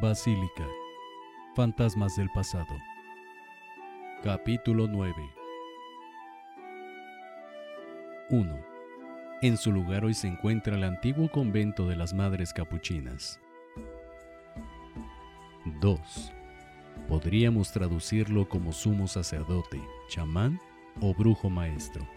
Basílica. Fantasmas del pasado. Capítulo 9. 1. En su lugar hoy se encuentra el antiguo convento de las Madres Capuchinas. 2. Podríamos traducirlo como sumo sacerdote, chamán o brujo maestro.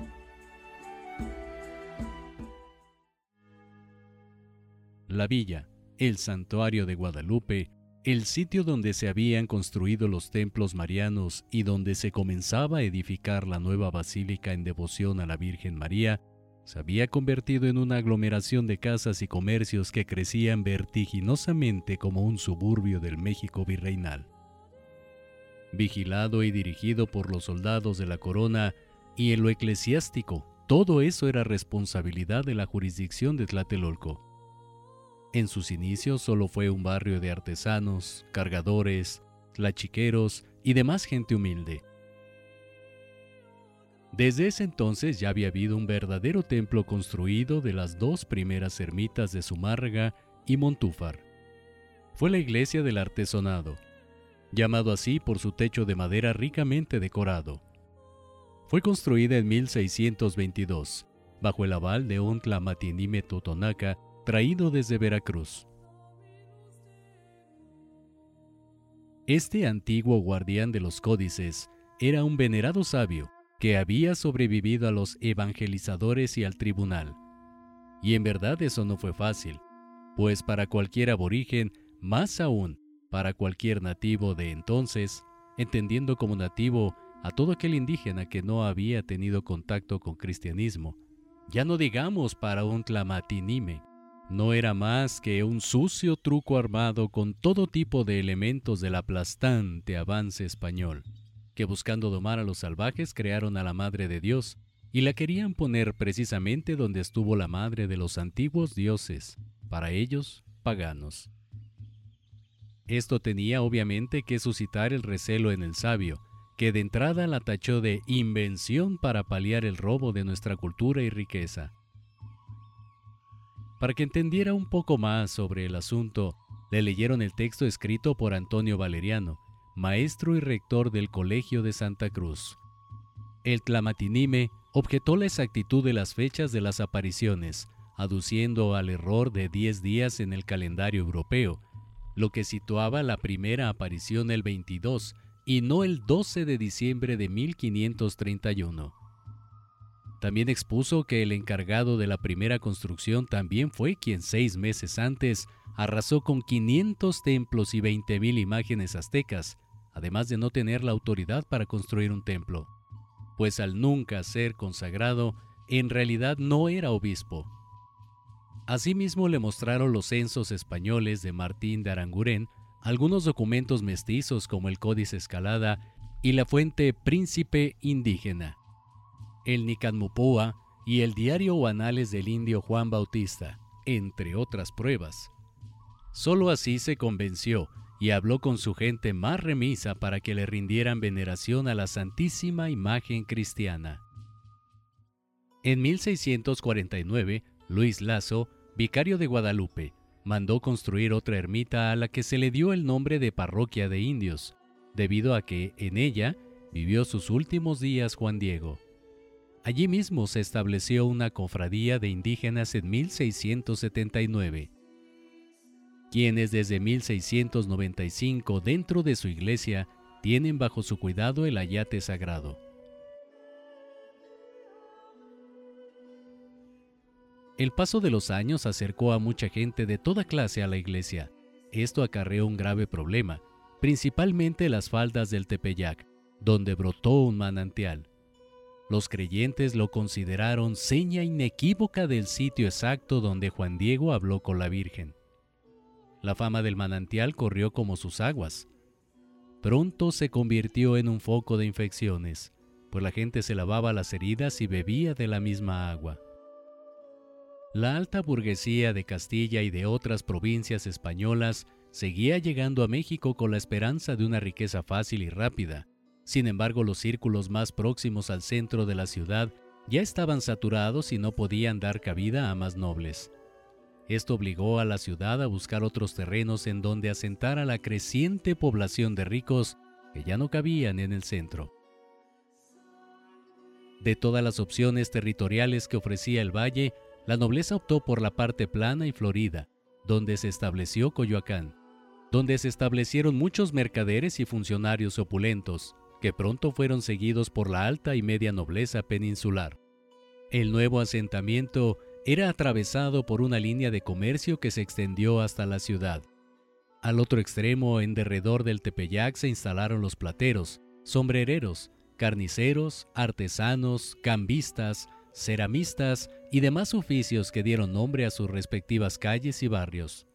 La villa, el santuario de Guadalupe, el sitio donde se habían construido los templos marianos y donde se comenzaba a edificar la nueva basílica en devoción a la Virgen María, se había convertido en una aglomeración de casas y comercios que crecían vertiginosamente como un suburbio del México virreinal. Vigilado y dirigido por los soldados de la corona y en lo eclesiástico, todo eso era responsabilidad de la jurisdicción de Tlatelolco. En sus inicios solo fue un barrio de artesanos, cargadores, tlachiqueros y demás gente humilde. Desde ese entonces ya había habido un verdadero templo construido de las dos primeras ermitas de Zumárraga y Montúfar. Fue la iglesia del artesonado, llamado así por su techo de madera ricamente decorado. Fue construida en 1622, bajo el aval de un Tlamatinime Totonaca traído desde Veracruz. Este antiguo guardián de los códices era un venerado sabio que había sobrevivido a los evangelizadores y al tribunal. Y en verdad eso no fue fácil, pues para cualquier aborigen, más aún para cualquier nativo de entonces, entendiendo como nativo a todo aquel indígena que no había tenido contacto con cristianismo, ya no digamos para un tlamatinime, no era más que un sucio truco armado con todo tipo de elementos del aplastante avance español, que buscando domar a los salvajes crearon a la Madre de Dios y la querían poner precisamente donde estuvo la madre de los antiguos dioses, para ellos paganos. Esto tenía obviamente que suscitar el recelo en el sabio, que de entrada la tachó de invención para paliar el robo de nuestra cultura y riqueza. Para que entendiera un poco más sobre el asunto, le leyeron el texto escrito por Antonio Valeriano, maestro y rector del Colegio de Santa Cruz. El Tlamatinime objetó la exactitud de las fechas de las apariciones, aduciendo al error de 10 días en el calendario europeo, lo que situaba la primera aparición el 22 y no el 12 de diciembre de 1531. También expuso que el encargado de la primera construcción también fue quien seis meses antes arrasó con 500 templos y 20.000 imágenes aztecas, además de no tener la autoridad para construir un templo, pues al nunca ser consagrado, en realidad no era obispo. Asimismo le mostraron los censos españoles de Martín de Aranguren, algunos documentos mestizos como el Códice Escalada y la fuente Príncipe Indígena el Nicanmupúa y el diario o anales del indio Juan Bautista, entre otras pruebas. Solo así se convenció y habló con su gente más remisa para que le rindieran veneración a la Santísima Imagen Cristiana. En 1649, Luis Lazo, vicario de Guadalupe, mandó construir otra ermita a la que se le dio el nombre de Parroquia de Indios, debido a que en ella vivió sus últimos días Juan Diego. Allí mismo se estableció una cofradía de indígenas en 1679, quienes desde 1695 dentro de su iglesia tienen bajo su cuidado el ayate sagrado. El paso de los años acercó a mucha gente de toda clase a la iglesia. Esto acarreó un grave problema, principalmente las faldas del Tepeyac, donde brotó un manantial. Los creyentes lo consideraron seña inequívoca del sitio exacto donde Juan Diego habló con la Virgen. La fama del manantial corrió como sus aguas. Pronto se convirtió en un foco de infecciones, pues la gente se lavaba las heridas y bebía de la misma agua. La alta burguesía de Castilla y de otras provincias españolas seguía llegando a México con la esperanza de una riqueza fácil y rápida, sin embargo, los círculos más próximos al centro de la ciudad ya estaban saturados y no podían dar cabida a más nobles. Esto obligó a la ciudad a buscar otros terrenos en donde asentar a la creciente población de ricos que ya no cabían en el centro. De todas las opciones territoriales que ofrecía el valle, la nobleza optó por la parte plana y florida, donde se estableció Coyoacán, donde se establecieron muchos mercaderes y funcionarios opulentos, que pronto fueron seguidos por la alta y media nobleza peninsular. El nuevo asentamiento era atravesado por una línea de comercio que se extendió hasta la ciudad. Al otro extremo, en derredor del Tepeyac, se instalaron los plateros, sombrereros, carniceros, artesanos, cambistas, ceramistas y demás oficios que dieron nombre a sus respectivas calles y barrios.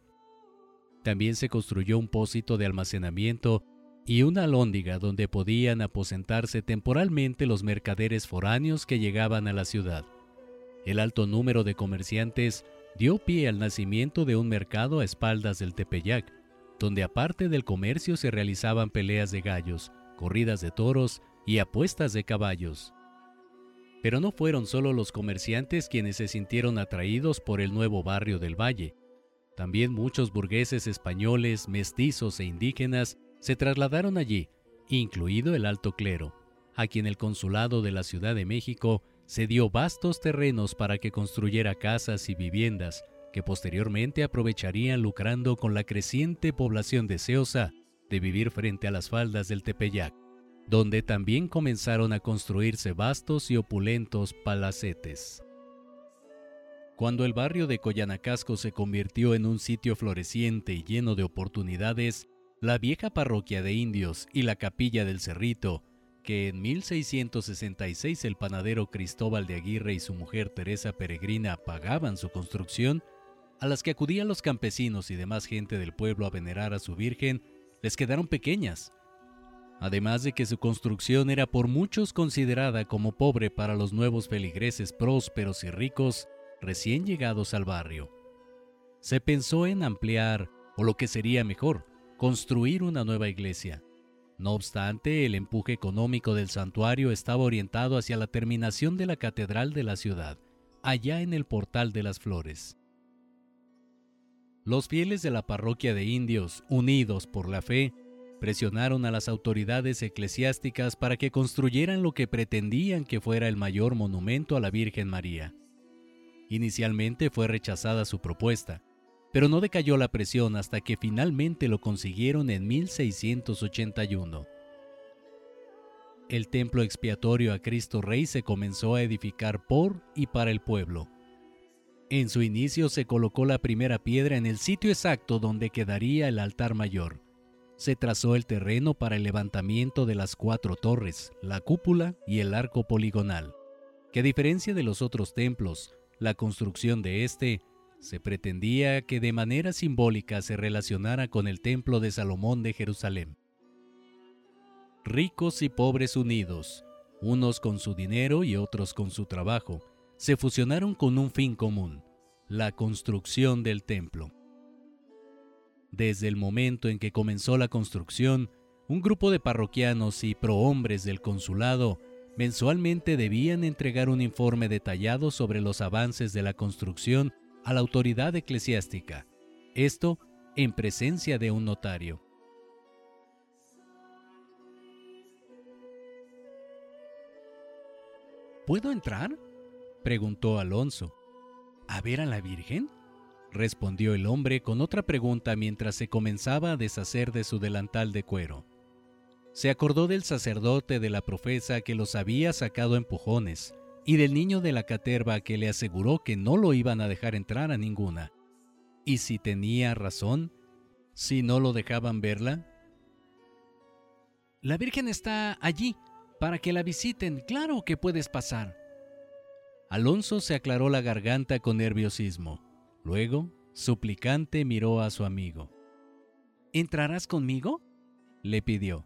También se construyó un pósito de almacenamiento y una alhóndiga donde podían aposentarse temporalmente los mercaderes foráneos que llegaban a la ciudad. El alto número de comerciantes dio pie al nacimiento de un mercado a espaldas del Tepeyac, donde aparte del comercio se realizaban peleas de gallos, corridas de toros y apuestas de caballos. Pero no fueron solo los comerciantes quienes se sintieron atraídos por el nuevo barrio del valle. También muchos burgueses españoles, mestizos e indígenas se trasladaron allí, incluido el alto clero, a quien el consulado de la Ciudad de México cedió vastos terrenos para que construyera casas y viviendas que posteriormente aprovecharían lucrando con la creciente población deseosa de vivir frente a las faldas del Tepeyac, donde también comenzaron a construirse vastos y opulentos palacetes. Cuando el barrio de Coyanacasco se convirtió en un sitio floreciente y lleno de oportunidades, la vieja parroquia de indios y la capilla del Cerrito que en 1666 el panadero Cristóbal de Aguirre y su mujer Teresa Peregrina pagaban su construcción, a las que acudían los campesinos y demás gente del pueblo a venerar a su Virgen, les quedaron pequeñas, además de que su construcción era por muchos considerada como pobre para los nuevos feligreses prósperos y ricos recién llegados al barrio. Se pensó en ampliar, o lo que sería mejor, construir una nueva iglesia, no obstante, el empuje económico del santuario estaba orientado hacia la terminación de la catedral de la ciudad, allá en el Portal de las Flores. Los fieles de la parroquia de indios, unidos por la fe, presionaron a las autoridades eclesiásticas para que construyeran lo que pretendían que fuera el mayor monumento a la Virgen María. Inicialmente fue rechazada su propuesta, pero no decayó la presión hasta que finalmente lo consiguieron en 1681. El templo expiatorio a Cristo Rey se comenzó a edificar por y para el pueblo. En su inicio se colocó la primera piedra en el sitio exacto donde quedaría el altar mayor. Se trazó el terreno para el levantamiento de las cuatro torres, la cúpula y el arco poligonal, que a diferencia de los otros templos, la construcción de este se pretendía que de manera simbólica se relacionara con el templo de Salomón de Jerusalén. Ricos y pobres unidos, unos con su dinero y otros con su trabajo, se fusionaron con un fin común, la construcción del templo. Desde el momento en que comenzó la construcción, un grupo de parroquianos y prohombres del consulado mensualmente debían entregar un informe detallado sobre los avances de la construcción a la autoridad eclesiástica, esto en presencia de un notario. ¿Puedo entrar? preguntó Alonso. ¿A ver a la Virgen? respondió el hombre con otra pregunta mientras se comenzaba a deshacer de su delantal de cuero. Se acordó del sacerdote de la profesa que los había sacado empujones, y del niño de la caterva que le aseguró que no lo iban a dejar entrar a ninguna. ¿Y si tenía razón? ¿Si no lo dejaban verla? La Virgen está allí, para que la visiten, claro que puedes pasar. Alonso se aclaró la garganta con nerviosismo. Luego, suplicante, miró a su amigo. ¿Entrarás conmigo? le pidió.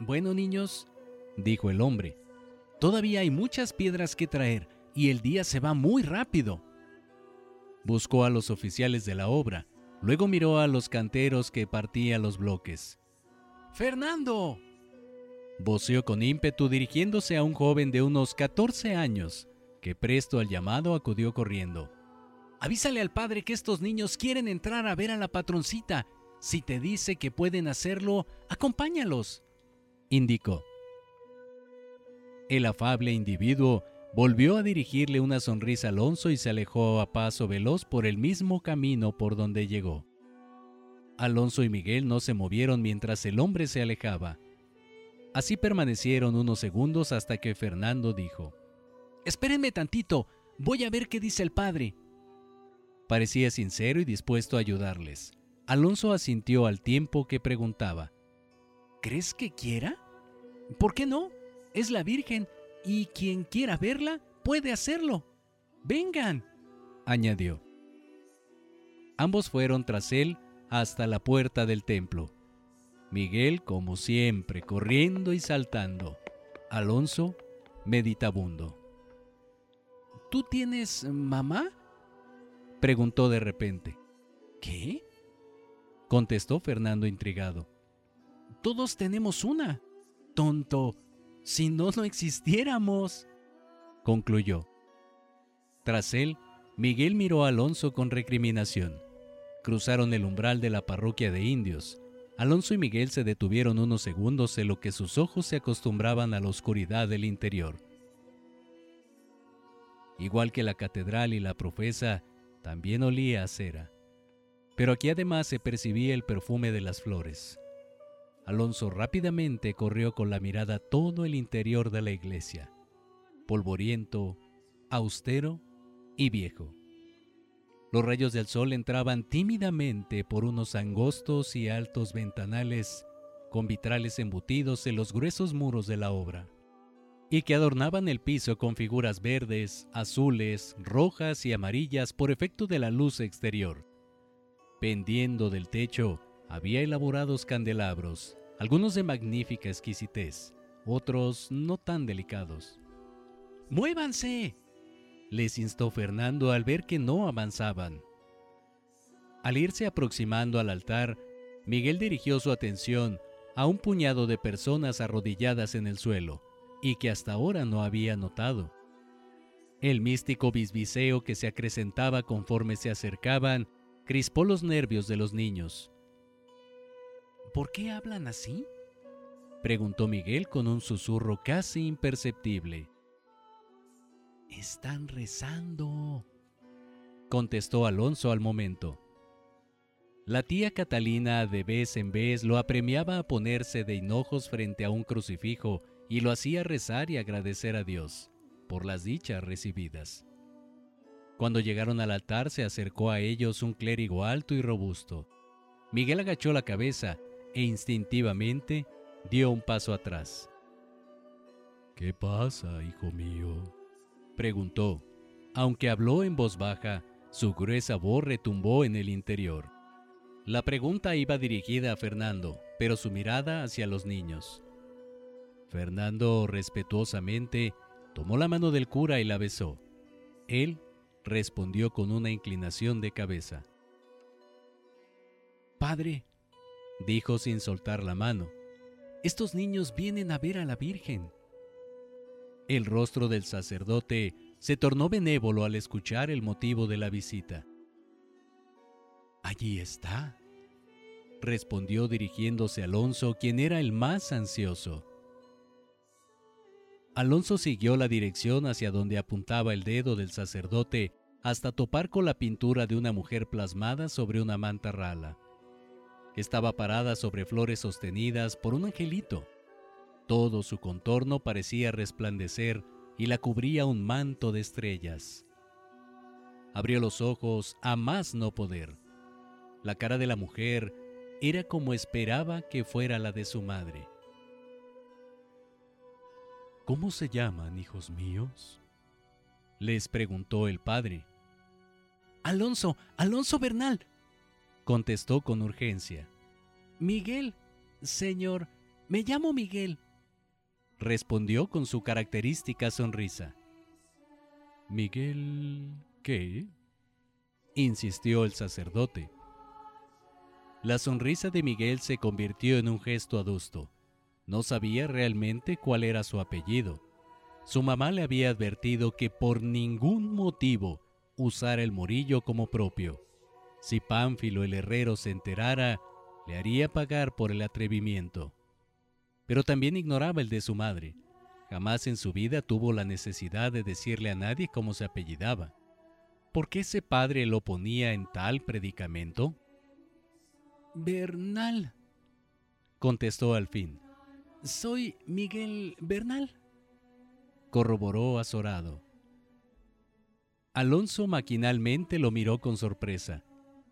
Bueno, niños, dijo el hombre, Todavía hay muchas piedras que traer y el día se va muy rápido. Buscó a los oficiales de la obra, luego miró a los canteros que partían los bloques. ¡Fernando! voceó con ímpetu dirigiéndose a un joven de unos 14 años, que presto al llamado acudió corriendo. Avísale al padre que estos niños quieren entrar a ver a la patroncita. Si te dice que pueden hacerlo, acompáñalos, indicó. El afable individuo volvió a dirigirle una sonrisa a Alonso y se alejó a paso veloz por el mismo camino por donde llegó. Alonso y Miguel no se movieron mientras el hombre se alejaba. Así permanecieron unos segundos hasta que Fernando dijo, Espérenme tantito, voy a ver qué dice el padre. Parecía sincero y dispuesto a ayudarles. Alonso asintió al tiempo que preguntaba, ¿Crees que quiera? ¿Por qué no? Es la Virgen y quien quiera verla puede hacerlo. Vengan, añadió. Ambos fueron tras él hasta la puerta del templo. Miguel, como siempre, corriendo y saltando. Alonso, meditabundo. ¿Tú tienes mamá? preguntó de repente. ¿Qué? contestó Fernando intrigado. Todos tenemos una. Tonto, si no, no existiéramos, concluyó. Tras él, Miguel miró a Alonso con recriminación. Cruzaron el umbral de la parroquia de indios. Alonso y Miguel se detuvieron unos segundos en lo que sus ojos se acostumbraban a la oscuridad del interior. Igual que la catedral y la profesa, también olía a cera. Pero aquí además se percibía el perfume de las flores. Alonso rápidamente corrió con la mirada todo el interior de la iglesia, polvoriento, austero y viejo. Los rayos del sol entraban tímidamente por unos angostos y altos ventanales con vitrales embutidos en los gruesos muros de la obra, y que adornaban el piso con figuras verdes, azules, rojas y amarillas por efecto de la luz exterior. Pendiendo del techo había elaborados candelabros, algunos de magnífica exquisitez, otros no tan delicados. ¡Muévanse! les instó Fernando al ver que no avanzaban. Al irse aproximando al altar, Miguel dirigió su atención a un puñado de personas arrodilladas en el suelo y que hasta ahora no había notado. El místico bisbiseo que se acrecentaba conforme se acercaban crispó los nervios de los niños. ¿Por qué hablan así? preguntó Miguel con un susurro casi imperceptible. Están rezando, contestó Alonso al momento. La tía Catalina de vez en vez lo apremiaba a ponerse de hinojos frente a un crucifijo y lo hacía rezar y agradecer a Dios por las dichas recibidas. Cuando llegaron al altar se acercó a ellos un clérigo alto y robusto. Miguel agachó la cabeza e instintivamente dio un paso atrás. ¿Qué pasa, hijo mío? preguntó. Aunque habló en voz baja, su gruesa voz retumbó en el interior. La pregunta iba dirigida a Fernando, pero su mirada hacia los niños. Fernando respetuosamente tomó la mano del cura y la besó. Él respondió con una inclinación de cabeza. Padre, dijo sin soltar la mano, estos niños vienen a ver a la Virgen. El rostro del sacerdote se tornó benévolo al escuchar el motivo de la visita. Allí está, respondió dirigiéndose a Alonso, quien era el más ansioso. Alonso siguió la dirección hacia donde apuntaba el dedo del sacerdote hasta topar con la pintura de una mujer plasmada sobre una manta rala. Estaba parada sobre flores sostenidas por un angelito. Todo su contorno parecía resplandecer y la cubría un manto de estrellas. Abrió los ojos a más no poder. La cara de la mujer era como esperaba que fuera la de su madre. ¿Cómo se llaman, hijos míos? les preguntó el padre. Alonso, Alonso Bernal, contestó con urgencia. Miguel, señor, me llamo Miguel, respondió con su característica sonrisa. Miguel, ¿qué? insistió el sacerdote. La sonrisa de Miguel se convirtió en un gesto adusto. No sabía realmente cuál era su apellido. Su mamá le había advertido que por ningún motivo usara el morillo como propio. Si Pánfilo el herrero se enterara, le haría pagar por el atrevimiento. Pero también ignoraba el de su madre. Jamás en su vida tuvo la necesidad de decirle a nadie cómo se apellidaba. ¿Por qué ese padre lo ponía en tal predicamento? Bernal, contestó al fin. Soy Miguel Bernal, corroboró azorado. Alonso maquinalmente lo miró con sorpresa.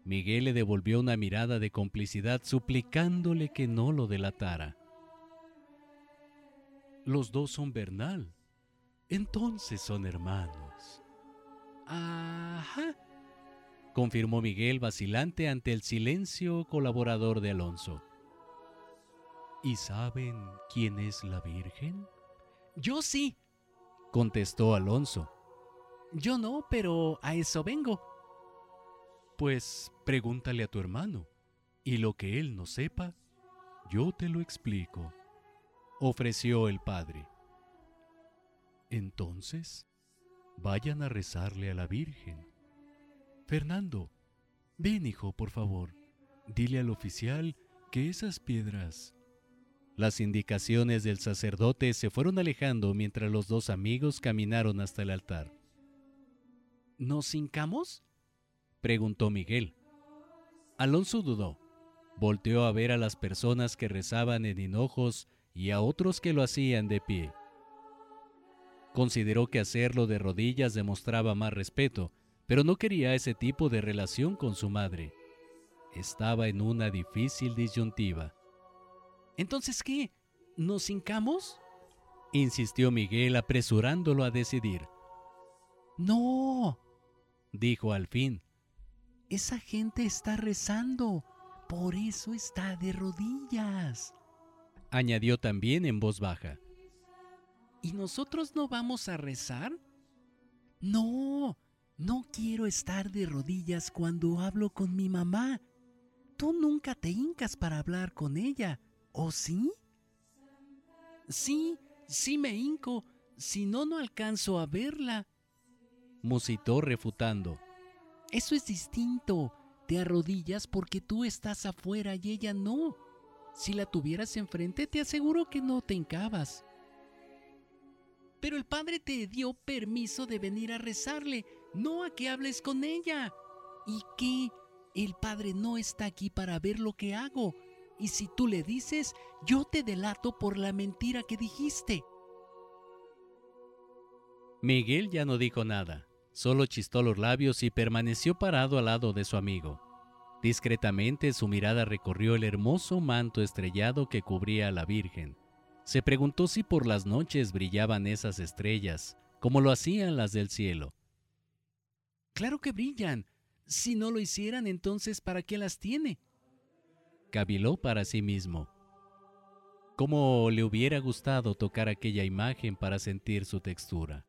Miguel le devolvió una mirada de complicidad suplicándole que no lo delatara. Los dos son Bernal. Entonces son hermanos. Ajá, confirmó Miguel vacilante ante el silencio colaborador de Alonso. ¿Y saben quién es la Virgen? Yo sí, contestó Alonso. Yo no, pero a eso vengo. Pues pregúntale a tu hermano, y lo que él no sepa, yo te lo explico, ofreció el padre. Entonces, vayan a rezarle a la Virgen. Fernando, ven hijo, por favor, dile al oficial que esas piedras las indicaciones del sacerdote se fueron alejando mientras los dos amigos caminaron hasta el altar. ¿Nos hincamos? Preguntó Miguel. Alonso dudó. Volteó a ver a las personas que rezaban en hinojos y a otros que lo hacían de pie. Consideró que hacerlo de rodillas demostraba más respeto, pero no quería ese tipo de relación con su madre. Estaba en una difícil disyuntiva. Entonces, ¿qué? ¿Nos hincamos? insistió Miguel apresurándolo a decidir. No, dijo al fin. Esa gente está rezando, por eso está de rodillas. Añadió también en voz baja. ¿Y nosotros no vamos a rezar? No, no quiero estar de rodillas cuando hablo con mi mamá. Tú nunca te hincas para hablar con ella. ¿O sí? Sí, sí me hinco, si no, no alcanzo a verla. Musitó refutando. Eso es distinto. Te arrodillas porque tú estás afuera y ella no. Si la tuvieras enfrente, te aseguro que no te hincabas. Pero el padre te dio permiso de venir a rezarle, no a que hables con ella. ¿Y qué? El padre no está aquí para ver lo que hago, y si tú le dices, yo te delato por la mentira que dijiste. Miguel ya no dijo nada, solo chistó los labios y permaneció parado al lado de su amigo. Discretamente su mirada recorrió el hermoso manto estrellado que cubría a la Virgen. Se preguntó si por las noches brillaban esas estrellas, como lo hacían las del cielo. Claro que brillan. Si no lo hicieran, entonces ¿para qué las tiene? caviló para sí mismo. Cómo le hubiera gustado tocar aquella imagen para sentir su textura.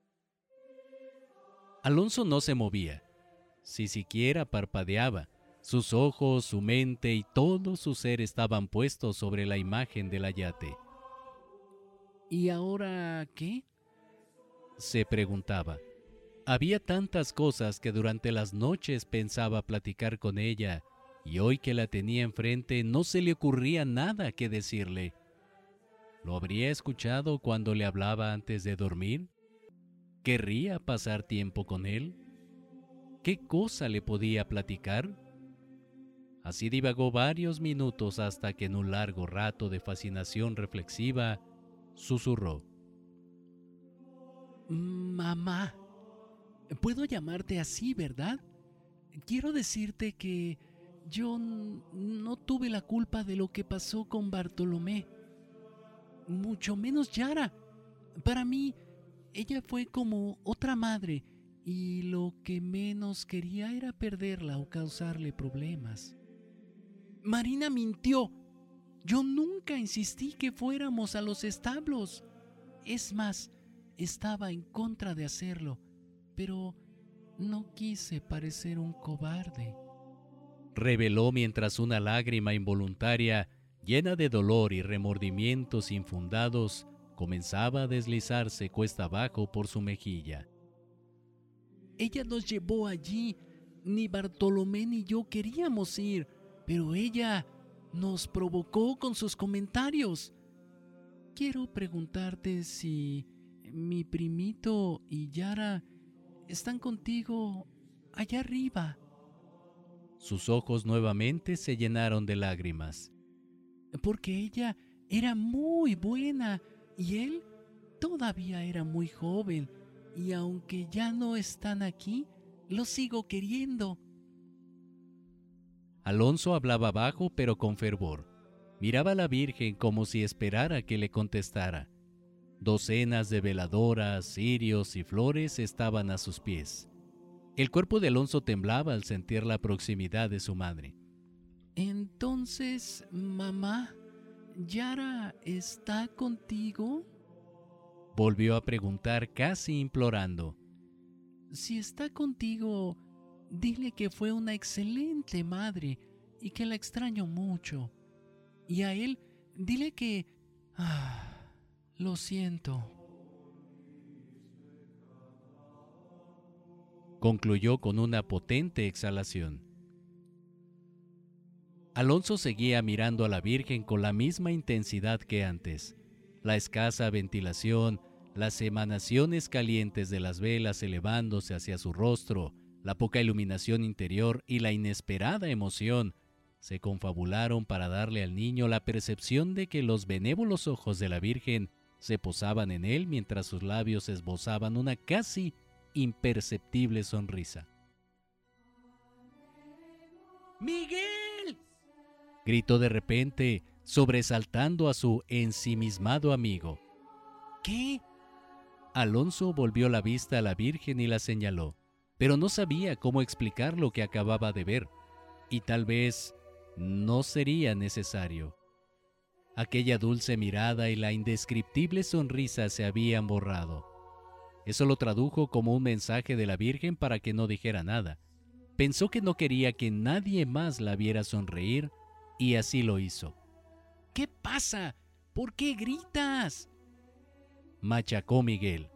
Alonso no se movía, si siquiera parpadeaba. Sus ojos, su mente y todo su ser estaban puestos sobre la imagen del ayate. ¿Y ahora qué? se preguntaba. Había tantas cosas que durante las noches pensaba platicar con ella y hoy que la tenía enfrente no se le ocurría nada que decirle. ¿Lo habría escuchado cuando le hablaba antes de dormir? ¿Querría pasar tiempo con él? ¿Qué cosa le podía platicar? Así divagó varios minutos hasta que en un largo rato de fascinación reflexiva susurró. Mamá, puedo llamarte así, ¿verdad? Quiero decirte que yo no tuve la culpa de lo que pasó con Bartolomé, mucho menos Yara. Para mí, ella fue como otra madre y lo que menos quería era perderla o causarle problemas. Marina mintió. Yo nunca insistí que fuéramos a los establos. Es más, estaba en contra de hacerlo, pero no quise parecer un cobarde reveló mientras una lágrima involuntaria, llena de dolor y remordimientos infundados, comenzaba a deslizarse cuesta abajo por su mejilla. Ella nos llevó allí. Ni Bartolomé ni yo queríamos ir, pero ella nos provocó con sus comentarios. Quiero preguntarte si mi primito y Yara están contigo allá arriba. Sus ojos nuevamente se llenaron de lágrimas. Porque ella era muy buena y él todavía era muy joven y aunque ya no están aquí, lo sigo queriendo. Alonso hablaba bajo pero con fervor. Miraba a la Virgen como si esperara que le contestara. Docenas de veladoras, cirios y flores estaban a sus pies. El cuerpo de Alonso temblaba al sentir la proximidad de su madre. Entonces, mamá, ¿Yara está contigo? Volvió a preguntar casi implorando. Si está contigo, dile que fue una excelente madre y que la extraño mucho. Y a él, dile que... Ah, lo siento. Concluyó con una potente exhalación. Alonso seguía mirando a la Virgen con la misma intensidad que antes. La escasa ventilación, las emanaciones calientes de las velas elevándose hacia su rostro, la poca iluminación interior y la inesperada emoción se confabularon para darle al niño la percepción de que los benévolos ojos de la Virgen se posaban en él mientras sus labios esbozaban una casi imperceptible sonrisa. ¡Miguel! Gritó de repente, sobresaltando a su ensimismado amigo. ¿Qué? Alonso volvió la vista a la Virgen y la señaló, pero no sabía cómo explicar lo que acababa de ver, y tal vez no sería necesario. Aquella dulce mirada y la indescriptible sonrisa se habían borrado. Eso lo tradujo como un mensaje de la Virgen para que no dijera nada. Pensó que no quería que nadie más la viera sonreír y así lo hizo. ¿Qué pasa? ¿Por qué gritas? Machacó Miguel.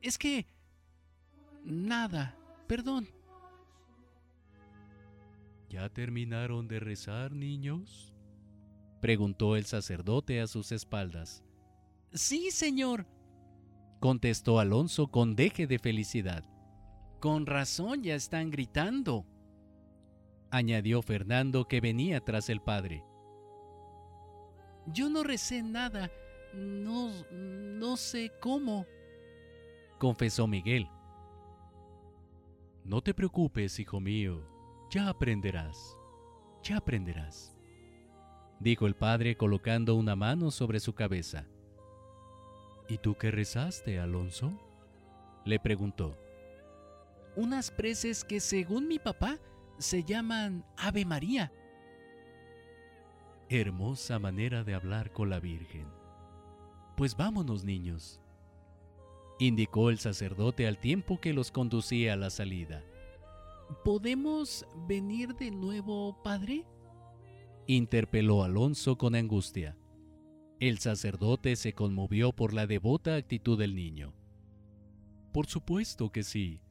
Es que... Nada, perdón. ¿Ya terminaron de rezar, niños? preguntó el sacerdote a sus espaldas. Sí, señor, contestó Alonso con deje de felicidad. Con razón ya están gritando, añadió Fernando que venía tras el padre. Yo no recé nada, no, no sé cómo, confesó Miguel. No te preocupes, hijo mío, ya aprenderás, ya aprenderás, dijo el padre colocando una mano sobre su cabeza. ¿Y tú qué rezaste, Alonso? le preguntó. Unas preces que según mi papá se llaman Ave María. Hermosa manera de hablar con la Virgen. Pues vámonos, niños, indicó el sacerdote al tiempo que los conducía a la salida. ¿Podemos venir de nuevo, padre? interpeló Alonso con angustia. El sacerdote se conmovió por la devota actitud del niño. Por supuesto que sí.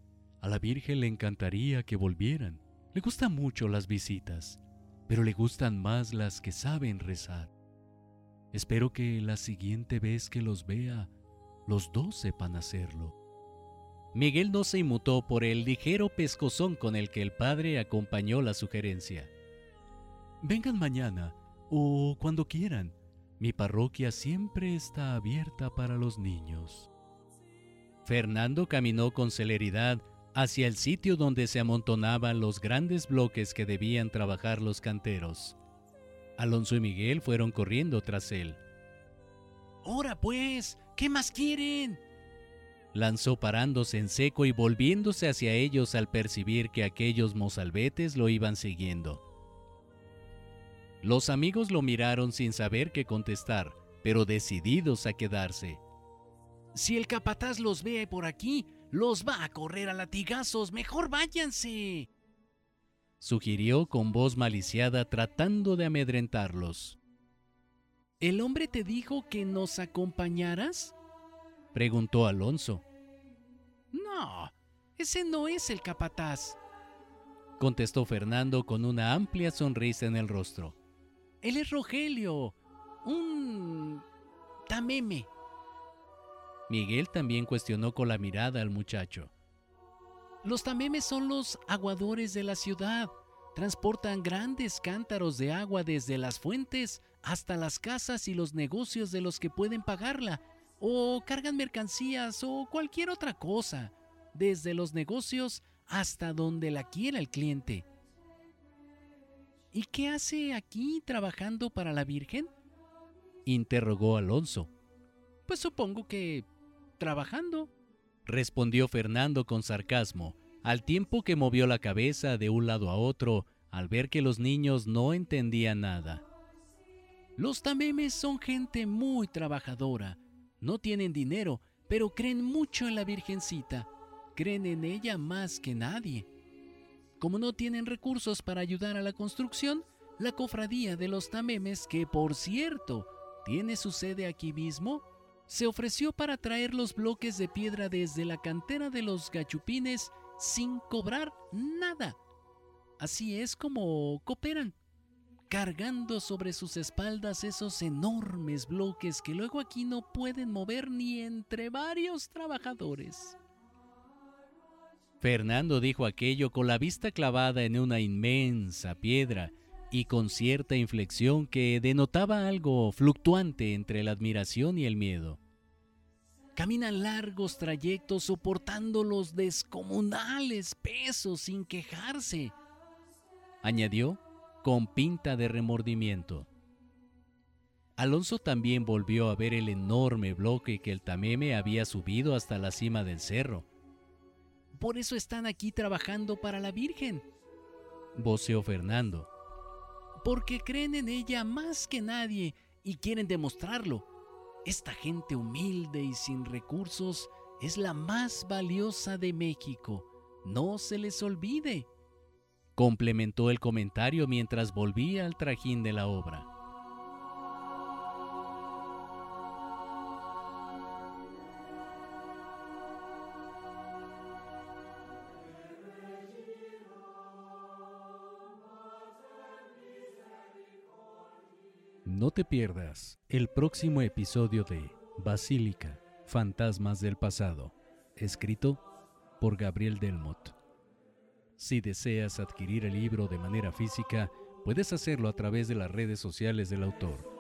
A la Virgen le encantaría que volvieran. Le gustan mucho las visitas, pero le gustan más las que saben rezar. Espero que la siguiente vez que los vea, los dos sepan hacerlo. Miguel no se inmutó por el ligero pescozón con el que el padre acompañó la sugerencia. Vengan mañana o cuando quieran. Mi parroquia siempre está abierta para los niños. Fernando caminó con celeridad hacia el sitio donde se amontonaban los grandes bloques que debían trabajar los canteros. Alonso y Miguel fueron corriendo tras él. ¡Ahora pues! ¿Qué más quieren? Lanzó parándose en seco y volviéndose hacia ellos al percibir que aquellos mozalbetes lo iban siguiendo. Los amigos lo miraron sin saber qué contestar, pero decididos a quedarse. Si el capataz los ve por aquí, los va a correr a latigazos. Mejor váyanse. Sugirió con voz maliciada tratando de amedrentarlos. ¿El hombre te dijo que nos acompañaras? Preguntó Alonso. No, Ese no es el capataz, contestó Fernando con una amplia sonrisa en el rostro. Él es Rogelio, un tameme. Miguel también cuestionó con la mirada al muchacho. Los tamemes son los aguadores de la ciudad. Transportan grandes cántaros de agua desde las fuentes hasta las casas y los negocios de los que pueden pagarla, o cargan mercancías o cualquier otra cosa, desde los negocios hasta donde la quiera el cliente. ¿Y qué hace aquí trabajando para la Virgen? interrogó Alonso. Pues supongo que trabajando, respondió Fernando con sarcasmo, al tiempo que movió la cabeza de un lado a otro al ver que los niños no entendían nada. Los tamemes son gente muy trabajadora. No tienen dinero, pero creen mucho en la Virgencita. Creen en ella más que nadie. Como no tienen recursos para ayudar a la construcción, la cofradía de los tamemes, que por cierto tiene su sede aquí mismo, se ofreció para traer los bloques de piedra desde la cantera de los gachupines sin cobrar nada. Así es como cooperan, cargando sobre sus espaldas esos enormes bloques que luego aquí no pueden mover ni entre varios trabajadores. Fernando dijo aquello con la vista clavada en una inmensa piedra y con cierta inflexión que denotaba algo fluctuante entre la admiración y el miedo. Caminan largos trayectos soportando los descomunales pesos sin quejarse, añadió con pinta de remordimiento. Alonso también volvió a ver el enorme bloque que el tameme había subido hasta la cima del cerro. Por eso están aquí trabajando para la Virgen, voceó Fernando porque creen en ella más que nadie y quieren demostrarlo. Esta gente humilde y sin recursos es la más valiosa de México. No se les olvide. Complementó el comentario mientras volvía al trajín de la obra. No te pierdas el próximo episodio de Basílica, Fantasmas del Pasado, escrito por Gabriel Delmot. Si deseas adquirir el libro de manera física, puedes hacerlo a través de las redes sociales del autor